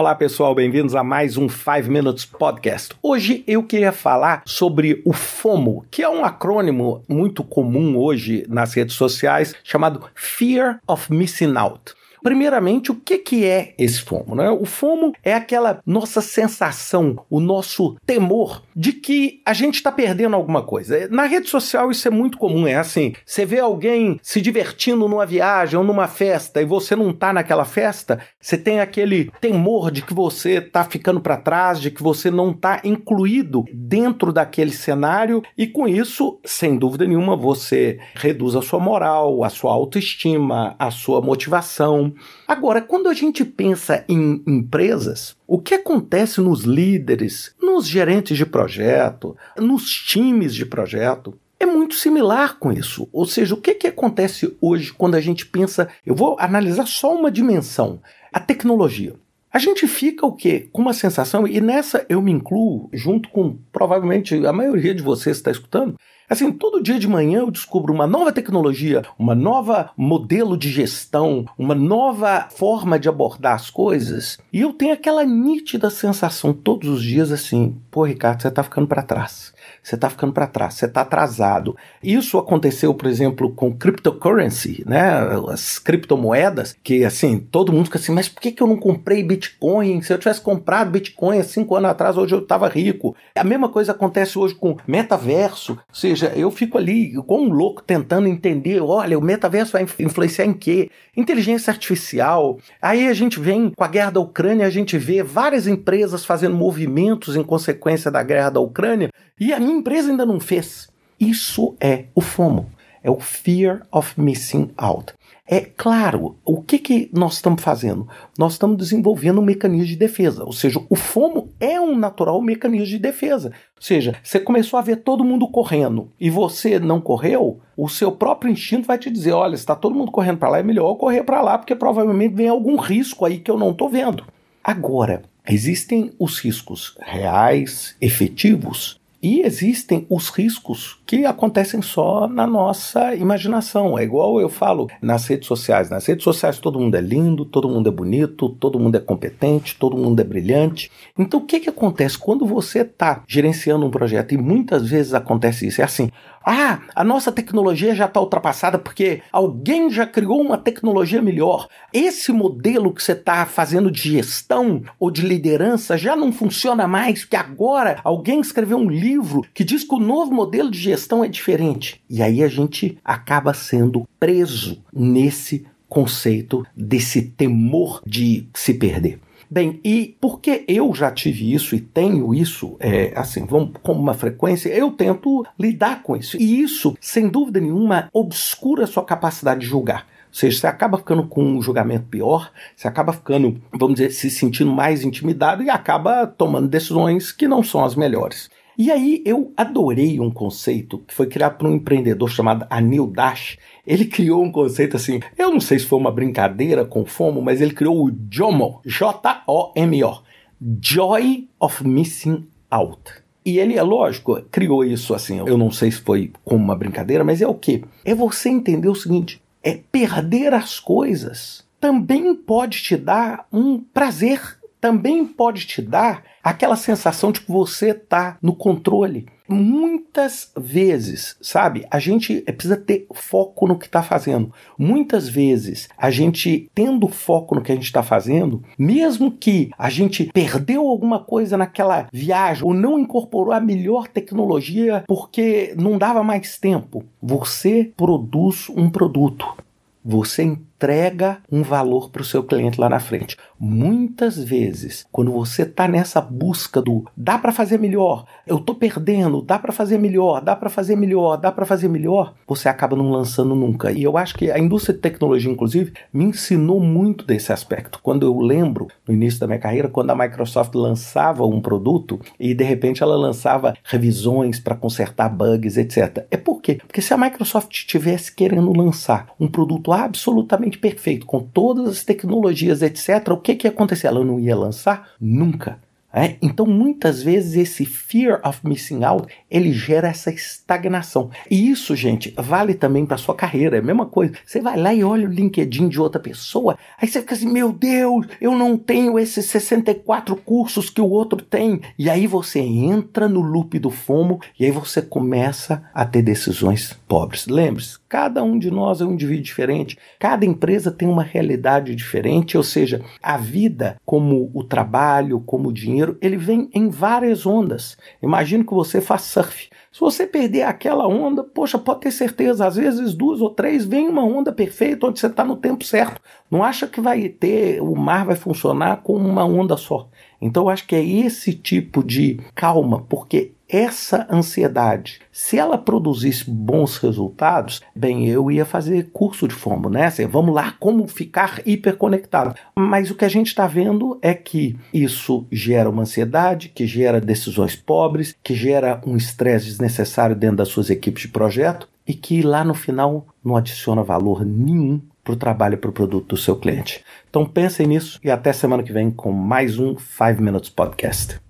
Olá pessoal, bem-vindos a mais um 5 Minutes Podcast. Hoje eu queria falar sobre o FOMO, que é um acrônimo muito comum hoje nas redes sociais chamado Fear of Missing Out. Primeiramente, o que, que é esse FOMO? Né? O FOMO é aquela nossa sensação, o nosso temor de que a gente está perdendo alguma coisa. Na rede social isso é muito comum, é assim, você vê alguém se divertindo numa viagem ou numa festa e você não está naquela festa, você tem aquele temor de que você está ficando para trás, de que você não está incluído dentro daquele cenário e com isso, sem dúvida nenhuma, você reduz a sua moral, a sua autoestima, a sua motivação, Agora, quando a gente pensa em empresas, o que acontece nos líderes, nos gerentes de projeto, nos times de projeto? É muito similar com isso. Ou seja, o que, que acontece hoje quando a gente pensa. Eu vou analisar só uma dimensão: a tecnologia. A gente fica o quê? Com uma sensação, e nessa eu me incluo, junto com provavelmente a maioria de vocês que está escutando, Assim, todo dia de manhã eu descubro uma nova tecnologia, uma nova modelo de gestão, uma nova forma de abordar as coisas, e eu tenho aquela nítida sensação todos os dias assim: pô, Ricardo, você está ficando para trás você está ficando para trás, você está atrasado. Isso aconteceu, por exemplo, com cryptocurrency, né? As criptomoedas, que assim, todo mundo fica assim, mas por que, que eu não comprei Bitcoin? Se eu tivesse comprado Bitcoin há cinco anos atrás, hoje eu estava rico. A mesma coisa acontece hoje com metaverso, ou seja, eu fico ali com um louco tentando entender, olha, o metaverso vai influenciar em quê? Inteligência artificial. Aí a gente vem com a guerra da Ucrânia, a gente vê várias empresas fazendo movimentos em consequência da guerra da Ucrânia, e a minha empresa ainda não fez. Isso é o FOMO, é o Fear of Missing Out. É claro, o que, que nós estamos fazendo? Nós estamos desenvolvendo um mecanismo de defesa. Ou seja, o FOMO é um natural mecanismo de defesa. Ou seja, você começou a ver todo mundo correndo e você não correu, o seu próprio instinto vai te dizer: olha, está todo mundo correndo para lá, é melhor eu correr para lá, porque provavelmente vem algum risco aí que eu não estou vendo. Agora, existem os riscos reais, efetivos, e existem os riscos que acontecem só na nossa imaginação. É igual eu falo nas redes sociais. Nas redes sociais todo mundo é lindo, todo mundo é bonito, todo mundo é competente, todo mundo é brilhante. Então o que, que acontece quando você está gerenciando um projeto? E muitas vezes acontece isso. É assim: ah, a nossa tecnologia já está ultrapassada porque alguém já criou uma tecnologia melhor. Esse modelo que você está fazendo de gestão ou de liderança já não funciona mais, porque agora alguém escreveu um livro que diz que o novo modelo de gestão é diferente. E aí a gente acaba sendo preso nesse conceito desse temor de se perder. Bem, e porque eu já tive isso e tenho isso, é, assim, vamos, com uma frequência, eu tento lidar com isso. E isso, sem dúvida nenhuma, obscura a sua capacidade de julgar. Ou seja, você acaba ficando com um julgamento pior, você acaba ficando, vamos dizer, se sentindo mais intimidado e acaba tomando decisões que não são as melhores. E aí eu adorei um conceito que foi criado por um empreendedor chamado Anil Dash. Ele criou um conceito assim, eu não sei se foi uma brincadeira com FOMO, mas ele criou o JOMO, J-O-M-O, Joy of Missing Out. E ele, é lógico, criou isso assim, eu não sei se foi como uma brincadeira, mas é o quê? É você entender o seguinte, é perder as coisas também pode te dar um prazer também pode te dar aquela sensação de que você está no controle. Muitas vezes, sabe, a gente precisa ter foco no que está fazendo. Muitas vezes, a gente tendo foco no que a gente está fazendo, mesmo que a gente perdeu alguma coisa naquela viagem ou não incorporou a melhor tecnologia porque não dava mais tempo, você produz um produto. Você entrega um valor para o seu cliente lá na frente. Muitas vezes, quando você está nessa busca do dá para fazer melhor, eu estou perdendo, dá para fazer melhor, dá para fazer melhor, dá para fazer melhor, você acaba não lançando nunca. E eu acho que a indústria de tecnologia, inclusive, me ensinou muito desse aspecto. Quando eu lembro, no início da minha carreira, quando a Microsoft lançava um produto e de repente ela lançava revisões para consertar bugs, etc. É por quê? Porque se a Microsoft estivesse querendo lançar um produto absolutamente perfeito, com todas as tecnologias, etc., o que, que ia acontecer? Ela não ia lançar? Nunca. É? Então, muitas vezes, esse fear of missing out, ele gera essa estagnação. E isso, gente, vale também para sua carreira. É a mesma coisa. Você vai lá e olha o LinkedIn de outra pessoa, aí você fica assim, meu Deus, eu não tenho esses 64 cursos que o outro tem. E aí você entra no loop do FOMO e aí você começa a ter decisões pobres. Lembre-se, cada um de nós é um indivíduo diferente, cada empresa tem uma realidade diferente, ou seja, a vida, como o trabalho, como o dinheiro, ele vem em várias ondas. Imagine que você faz surf. Se você perder aquela onda, poxa, pode ter certeza, às vezes duas ou três vem uma onda perfeita onde você está no tempo certo. Não acha que vai ter, o mar vai funcionar com uma onda só. Então eu acho que é esse tipo de calma, porque essa ansiedade, se ela produzisse bons resultados, bem, eu ia fazer curso de FOMO, né? Assim, vamos lá, como ficar hiperconectado. Mas o que a gente está vendo é que isso gera uma ansiedade, que gera decisões pobres, que gera um estresse desnecessário dentro das suas equipes de projeto e que lá no final não adiciona valor nenhum para o trabalho e para o produto do seu cliente. Então pensem nisso e até semana que vem com mais um 5 Minutes Podcast.